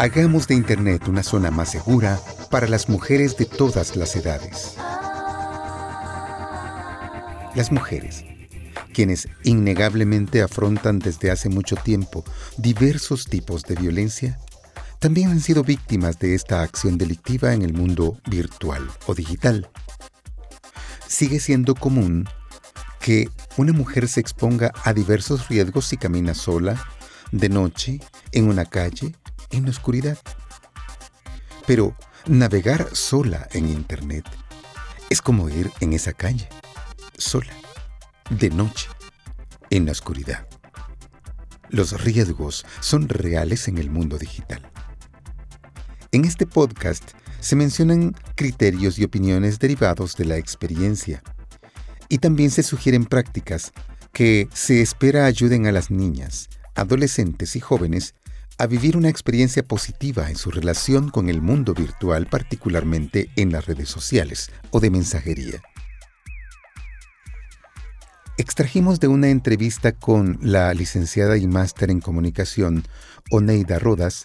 Hagamos de Internet una zona más segura para las mujeres de todas las edades. Las mujeres, quienes innegablemente afrontan desde hace mucho tiempo diversos tipos de violencia, también han sido víctimas de esta acción delictiva en el mundo virtual o digital. Sigue siendo común que una mujer se exponga a diversos riesgos si camina sola, de noche, en una calle en la oscuridad. Pero navegar sola en Internet es como ir en esa calle, sola, de noche, en la oscuridad. Los riesgos son reales en el mundo digital. En este podcast se mencionan criterios y opiniones derivados de la experiencia y también se sugieren prácticas que se espera ayuden a las niñas, adolescentes y jóvenes a vivir una experiencia positiva en su relación con el mundo virtual, particularmente en las redes sociales o de mensajería. Extrajimos de una entrevista con la licenciada y máster en comunicación Oneida Rodas,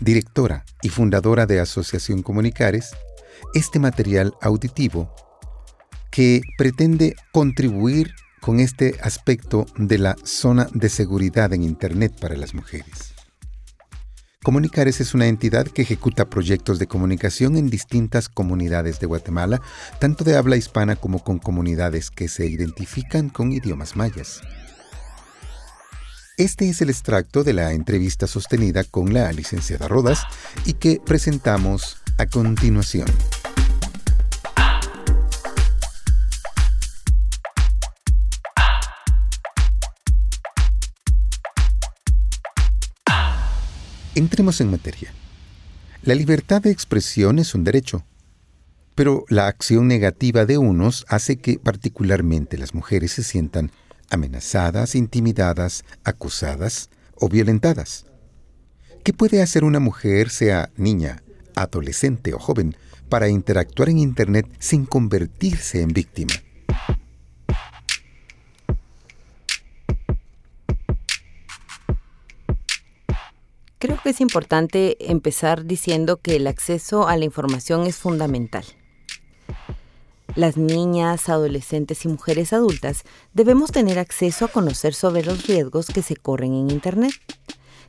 directora y fundadora de Asociación Comunicares, este material auditivo que pretende contribuir con este aspecto de la zona de seguridad en Internet para las mujeres. Comunicares es una entidad que ejecuta proyectos de comunicación en distintas comunidades de Guatemala, tanto de habla hispana como con comunidades que se identifican con idiomas mayas. Este es el extracto de la entrevista sostenida con la licenciada Rodas y que presentamos a continuación. Entremos en materia. La libertad de expresión es un derecho, pero la acción negativa de unos hace que particularmente las mujeres se sientan amenazadas, intimidadas, acusadas o violentadas. ¿Qué puede hacer una mujer, sea niña, adolescente o joven, para interactuar en Internet sin convertirse en víctima? Creo que es importante empezar diciendo que el acceso a la información es fundamental. Las niñas, adolescentes y mujeres adultas debemos tener acceso a conocer sobre los riesgos que se corren en Internet.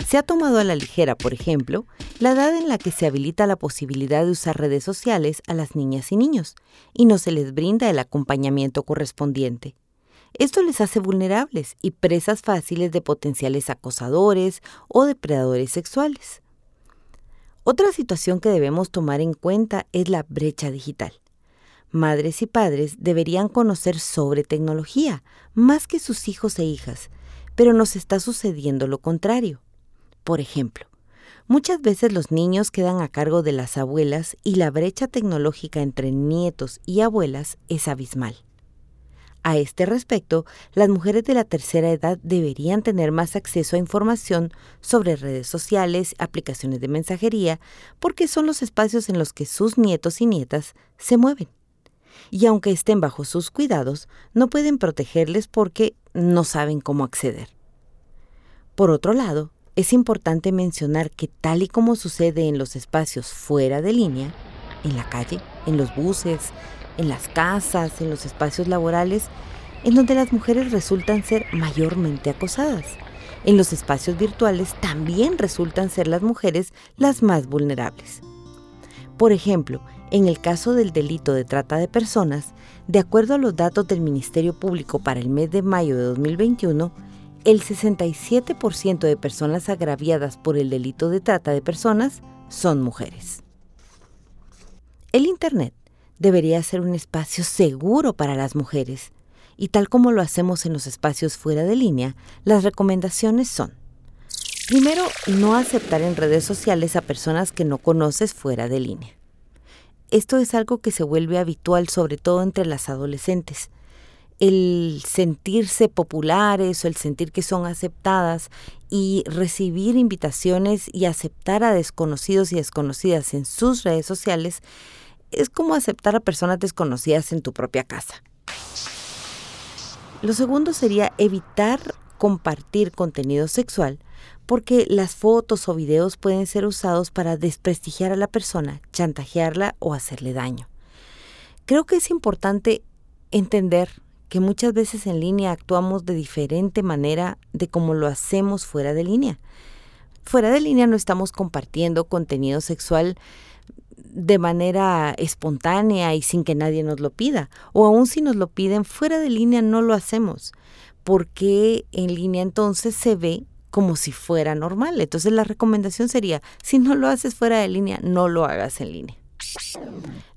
Se ha tomado a la ligera, por ejemplo, la edad en la que se habilita la posibilidad de usar redes sociales a las niñas y niños, y no se les brinda el acompañamiento correspondiente. Esto les hace vulnerables y presas fáciles de potenciales acosadores o depredadores sexuales. Otra situación que debemos tomar en cuenta es la brecha digital. Madres y padres deberían conocer sobre tecnología más que sus hijos e hijas, pero nos está sucediendo lo contrario. Por ejemplo, muchas veces los niños quedan a cargo de las abuelas y la brecha tecnológica entre nietos y abuelas es abismal. A este respecto, las mujeres de la tercera edad deberían tener más acceso a información sobre redes sociales, aplicaciones de mensajería, porque son los espacios en los que sus nietos y nietas se mueven. Y aunque estén bajo sus cuidados, no pueden protegerles porque no saben cómo acceder. Por otro lado, es importante mencionar que tal y como sucede en los espacios fuera de línea, en la calle, en los buses, en las casas, en los espacios laborales, en donde las mujeres resultan ser mayormente acosadas. En los espacios virtuales también resultan ser las mujeres las más vulnerables. Por ejemplo, en el caso del delito de trata de personas, de acuerdo a los datos del Ministerio Público para el mes de mayo de 2021, el 67% de personas agraviadas por el delito de trata de personas son mujeres. El Internet debería ser un espacio seguro para las mujeres. Y tal como lo hacemos en los espacios fuera de línea, las recomendaciones son, primero, no aceptar en redes sociales a personas que no conoces fuera de línea. Esto es algo que se vuelve habitual sobre todo entre las adolescentes. El sentirse populares o el sentir que son aceptadas y recibir invitaciones y aceptar a desconocidos y desconocidas en sus redes sociales es como aceptar a personas desconocidas en tu propia casa. Lo segundo sería evitar compartir contenido sexual porque las fotos o videos pueden ser usados para desprestigiar a la persona, chantajearla o hacerle daño. Creo que es importante entender que muchas veces en línea actuamos de diferente manera de como lo hacemos fuera de línea. Fuera de línea no estamos compartiendo contenido sexual de manera espontánea y sin que nadie nos lo pida. O aún si nos lo piden fuera de línea no lo hacemos. Porque en línea entonces se ve como si fuera normal. Entonces la recomendación sería, si no lo haces fuera de línea, no lo hagas en línea.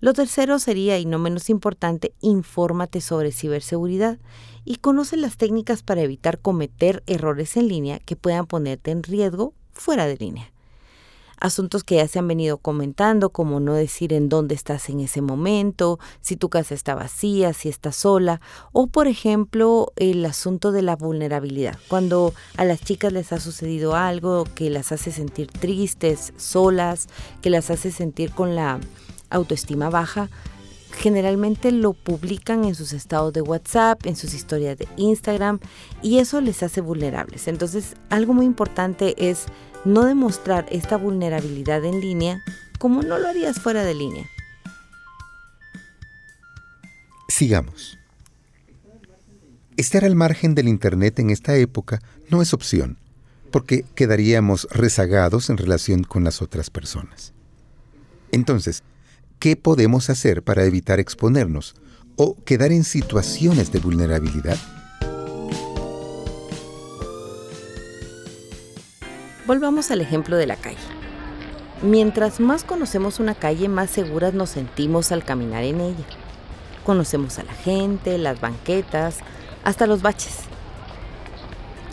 Lo tercero sería, y no menos importante, infórmate sobre ciberseguridad y conoce las técnicas para evitar cometer errores en línea que puedan ponerte en riesgo fuera de línea asuntos que ya se han venido comentando, como no decir en dónde estás en ese momento, si tu casa está vacía, si estás sola, o por ejemplo el asunto de la vulnerabilidad, cuando a las chicas les ha sucedido algo que las hace sentir tristes, solas, que las hace sentir con la autoestima baja, generalmente lo publican en sus estados de WhatsApp, en sus historias de Instagram y eso les hace vulnerables. Entonces, algo muy importante es no demostrar esta vulnerabilidad en línea como no lo harías fuera de línea. Sigamos. Estar al margen del Internet en esta época no es opción, porque quedaríamos rezagados en relación con las otras personas. Entonces, ¿qué podemos hacer para evitar exponernos o quedar en situaciones de vulnerabilidad? Volvamos al ejemplo de la calle. Mientras más conocemos una calle, más seguras nos sentimos al caminar en ella. Conocemos a la gente, las banquetas, hasta los baches.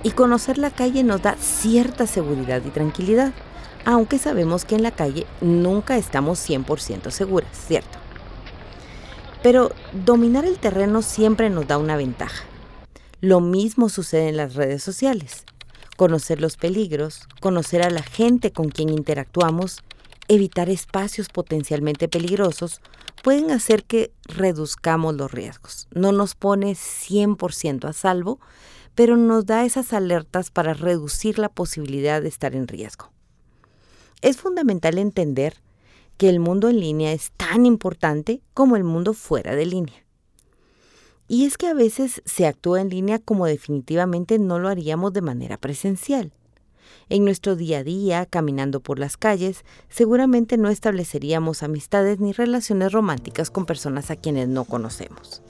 Y conocer la calle nos da cierta seguridad y tranquilidad, aunque sabemos que en la calle nunca estamos 100% seguras, ¿cierto? Pero dominar el terreno siempre nos da una ventaja. Lo mismo sucede en las redes sociales conocer los peligros, conocer a la gente con quien interactuamos, evitar espacios potencialmente peligrosos, pueden hacer que reduzcamos los riesgos. No nos pone 100% a salvo, pero nos da esas alertas para reducir la posibilidad de estar en riesgo. Es fundamental entender que el mundo en línea es tan importante como el mundo fuera de línea. Y es que a veces se actúa en línea como definitivamente no lo haríamos de manera presencial. En nuestro día a día, caminando por las calles, seguramente no estableceríamos amistades ni relaciones románticas con personas a quienes no conocemos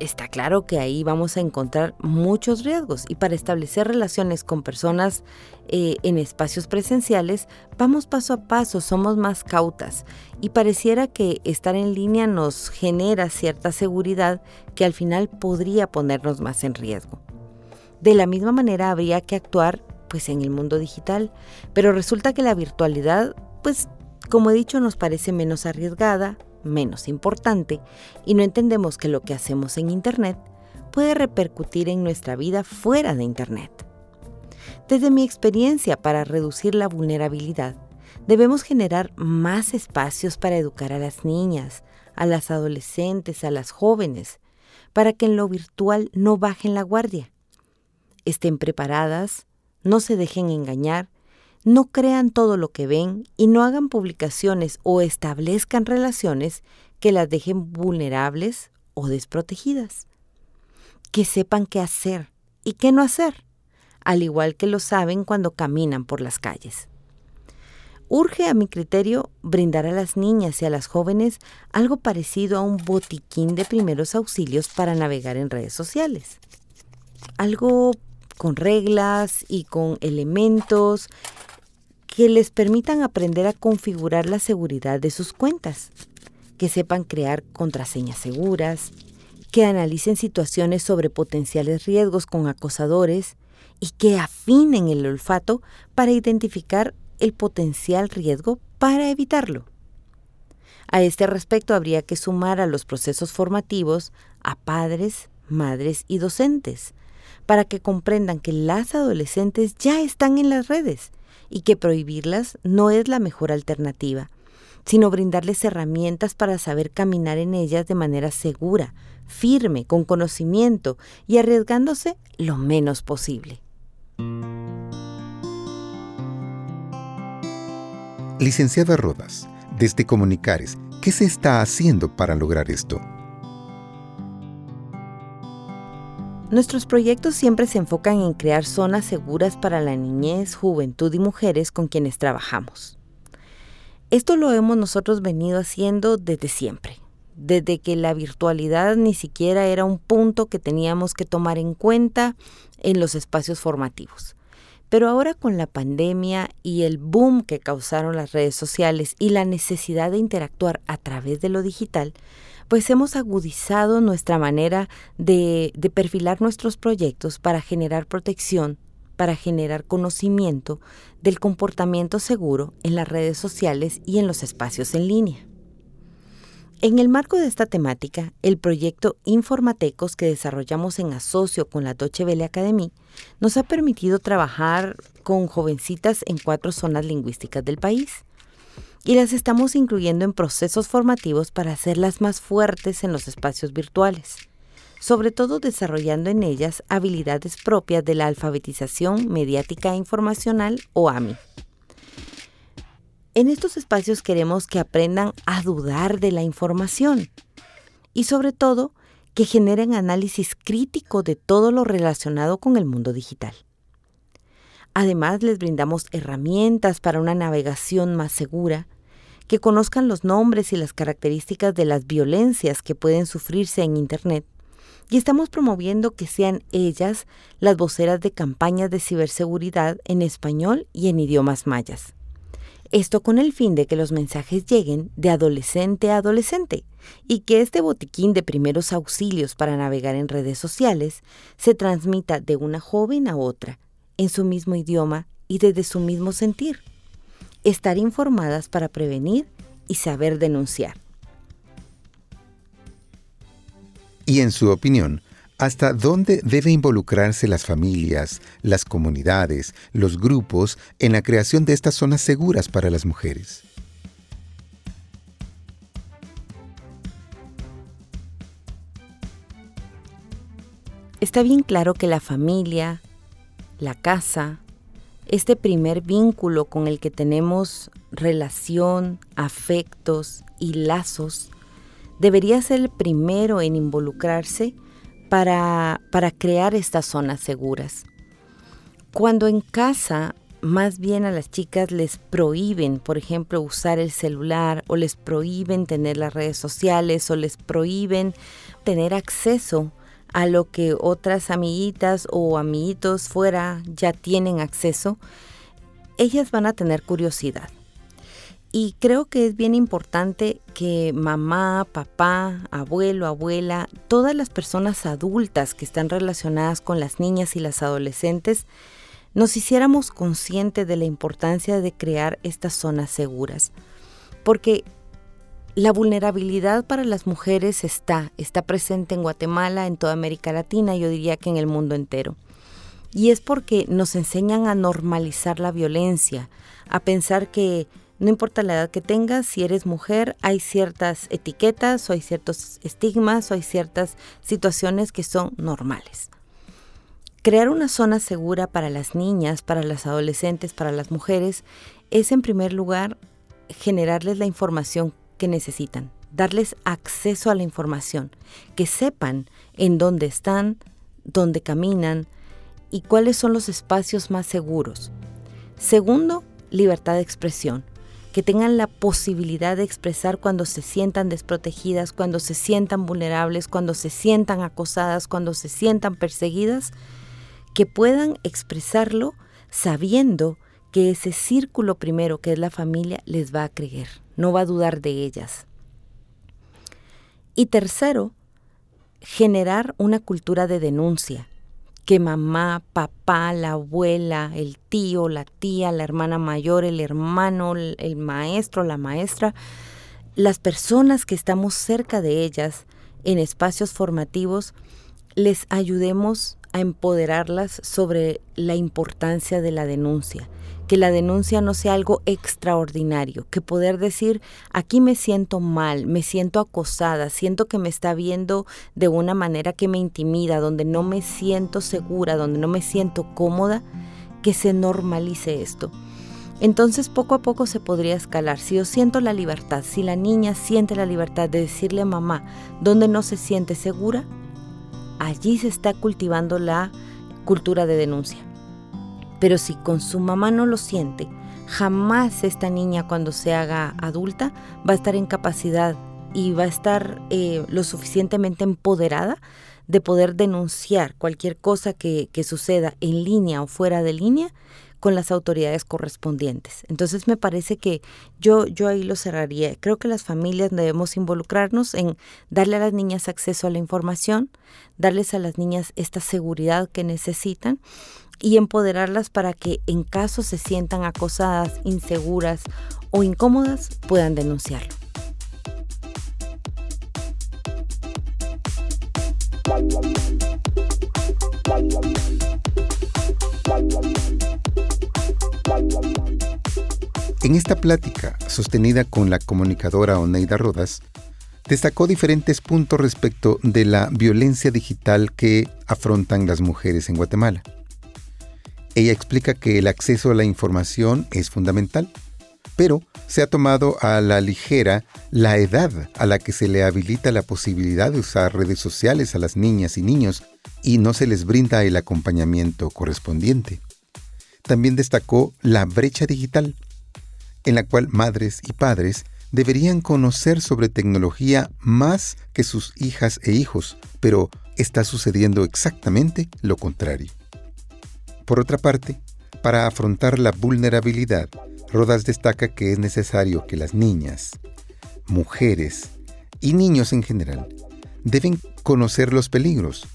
está claro que ahí vamos a encontrar muchos riesgos. Y para establecer relaciones con personas eh, en espacios presenciales vamos paso a paso, somos más cautas. Y pareciera que estar en línea nos genera cierta seguridad que al final podría ponernos más en riesgo. De la misma manera habría que actuar pues en el mundo digital, pero resulta que la virtualidad pues como he dicho nos parece menos arriesgada, menos importante y no entendemos que lo que hacemos en Internet puede repercutir en nuestra vida fuera de Internet. Desde mi experiencia para reducir la vulnerabilidad, debemos generar más espacios para educar a las niñas, a las adolescentes, a las jóvenes, para que en lo virtual no bajen la guardia. Estén preparadas, no se dejen engañar no crean todo lo que ven y no hagan publicaciones o establezcan relaciones que las dejen vulnerables o desprotegidas. Que sepan qué hacer y qué no hacer, al igual que lo saben cuando caminan por las calles. Urge, a mi criterio, brindar a las niñas y a las jóvenes algo parecido a un botiquín de primeros auxilios para navegar en redes sociales. Algo con reglas y con elementos que les permitan aprender a configurar la seguridad de sus cuentas, que sepan crear contraseñas seguras, que analicen situaciones sobre potenciales riesgos con acosadores y que afinen el olfato para identificar el potencial riesgo para evitarlo. A este respecto habría que sumar a los procesos formativos a padres, madres y docentes, para que comprendan que las adolescentes ya están en las redes y que prohibirlas no es la mejor alternativa, sino brindarles herramientas para saber caminar en ellas de manera segura, firme, con conocimiento y arriesgándose lo menos posible. Licenciada Rodas, desde Comunicares, ¿qué se está haciendo para lograr esto? Nuestros proyectos siempre se enfocan en crear zonas seguras para la niñez, juventud y mujeres con quienes trabajamos. Esto lo hemos nosotros venido haciendo desde siempre, desde que la virtualidad ni siquiera era un punto que teníamos que tomar en cuenta en los espacios formativos. Pero ahora con la pandemia y el boom que causaron las redes sociales y la necesidad de interactuar a través de lo digital, pues hemos agudizado nuestra manera de, perfilar nuestros proyectos para generar protección, para generar conocimiento del comportamiento seguro en las redes sociales y en los espacios en línea. En el marco de esta temática, el proyecto Informatecos que desarrollamos en asocio con la Deutsche Welle Academy nos ha permitido trabajar con jovencitas en cuatro zonas lingüísticas del país y las estamos incluyendo en procesos formativos para hacerlas más fuertes en los espacios virtuales, sobre todo desarrollando en ellas habilidades propias de la alfabetización mediática e informacional o AMI. En estos espacios queremos que aprendan a dudar de la información y sobre todo que generen análisis crítico de todo lo relacionado con el mundo digital. Además, les brindamos herramientas para una navegación más segura, que conozcan los nombres y las características de las violencias que pueden sufrirse en Internet, y estamos promoviendo que sean ellas las voceras de campañas de ciberseguridad en español y en idiomas mayas. Esto con el fin de que los mensajes lleguen de adolescente a adolescente y que este botiquín de primeros auxilios para navegar en redes sociales se transmita de una joven a otra, en su mismo idioma y desde su mismo sentir. Estar informadas para prevenir y saber denunciar. Y en su opinión, ¿Hasta dónde debe involucrarse las familias, las comunidades, los grupos en la creación de estas zonas seguras para las mujeres? Está bien claro que la familia, la casa, este primer vínculo con el que tenemos relación, afectos y lazos, debería ser el primero en involucrarse para, crear estas zonas seguras. Cuando en casa más bien a las chicas les prohíben, por ejemplo, usar el celular o les prohíben tener las redes sociales o les prohíben tener acceso a lo que otras amiguitas o amiguitos fuera ya tienen acceso, ellas van a tener curiosidad. Y creo que es bien importante que mamá, papá, abuelo, abuela, todas las personas adultas que están relacionadas con las niñas y las adolescentes, nos hiciéramos conscientes de la importancia de crear estas zonas seguras. Porque la vulnerabilidad para las mujeres está, está presente en Guatemala, en toda América Latina, yo diría que en el mundo entero. Y es porque nos enseñan a normalizar la violencia, a pensar que no importa la edad que tengas, si eres mujer, hay ciertas etiquetas o hay ciertos estigmas o hay ciertas situaciones que son normales. Crear una zona segura para las niñas, para las adolescentes, para las mujeres, es en primer lugar generarles la información que necesitan, darles acceso a la información, que sepan en dónde están, dónde caminan y cuáles son los espacios más seguros. Segundo, libertad de expresión que tengan la posibilidad de expresar cuando se sientan desprotegidas, cuando se sientan vulnerables, cuando se sientan acosadas, cuando se sientan perseguidas, que puedan expresarlo sabiendo que ese círculo primero, que es la familia, les va a creer, no va a dudar de ellas. Y tercero, generar una cultura de denuncia que mamá, papá, la abuela, el tío, la tía, la hermana mayor, el hermano, el maestro, la maestra, las personas que estamos cerca de ellas en espacios formativos, les ayudemos a empoderarlas sobre la importancia de la denuncia que la denuncia no sea algo extraordinario, que poder decir, aquí me siento mal, me siento acosada, siento que me está viendo de una manera que me intimida, donde no me siento segura, donde no me siento cómoda, que se normalice esto. Entonces poco a poco se podría escalar. Si yo siento la libertad, si la niña siente la libertad de decirle a mamá donde no se siente segura, allí se está cultivando la cultura de denuncia. Pero si con su mamá no lo siente, jamás esta niña cuando se haga adulta va a estar en capacidad y va a estar eh, lo suficientemente empoderada de poder denunciar cualquier cosa que, que suceda en línea o fuera de línea con las autoridades correspondientes. Entonces me parece que yo, yo ahí lo cerraría. Creo que las familias debemos involucrarnos en darle a las niñas acceso a la información, darles a las niñas esta seguridad que necesitan y empoderarlas para que en caso se sientan acosadas, inseguras o incómodas puedan denunciarlo. En esta plática, sostenida con la comunicadora Oneida Rodas, destacó diferentes puntos respecto de la violencia digital que afrontan las mujeres en Guatemala. Ella explica que el acceso a la información es fundamental, pero se ha tomado a la ligera la edad a la que se le habilita la posibilidad de usar redes sociales a las niñas y niños y no se les brinda el acompañamiento correspondiente. También destacó la brecha digital, en la cual madres y padres deberían conocer sobre tecnología más que sus hijas e hijos, pero está sucediendo exactamente lo contrario. Por otra parte, para afrontar la vulnerabilidad, Rodas destaca que es necesario que las niñas, mujeres y niños en general deben conocer los peligros,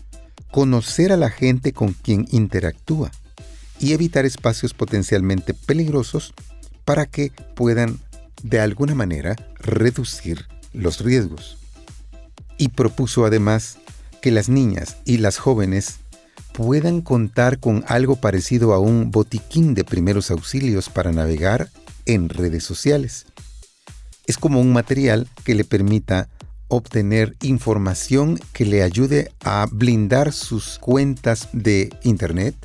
conocer a la gente con quien interactúa y evitar espacios potencialmente peligrosos para que puedan de alguna manera reducir los riesgos. Y propuso además que las niñas y las jóvenes puedan contar con algo parecido a un botiquín de primeros auxilios para navegar en redes sociales. Es como un material que le permita obtener información que le ayude a blindar sus cuentas de Internet,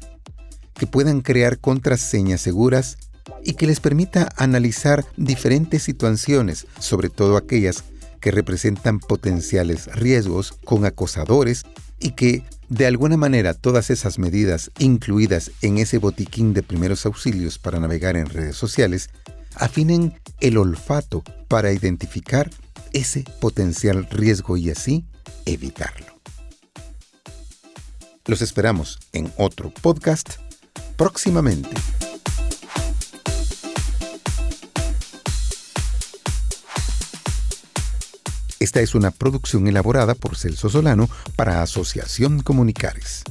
que puedan crear contraseñas seguras y que les permita analizar diferentes situaciones, sobre todo aquellas que representan potenciales riesgos con acosadores y que de alguna manera todas esas medidas incluidas en ese botiquín de primeros auxilios para navegar en redes sociales afinen el olfato para identificar ese potencial riesgo y así evitarlo. Los esperamos en otro podcast próximamente. Esta es una producción elaborada por Celso Solano para Asociación Comunicares.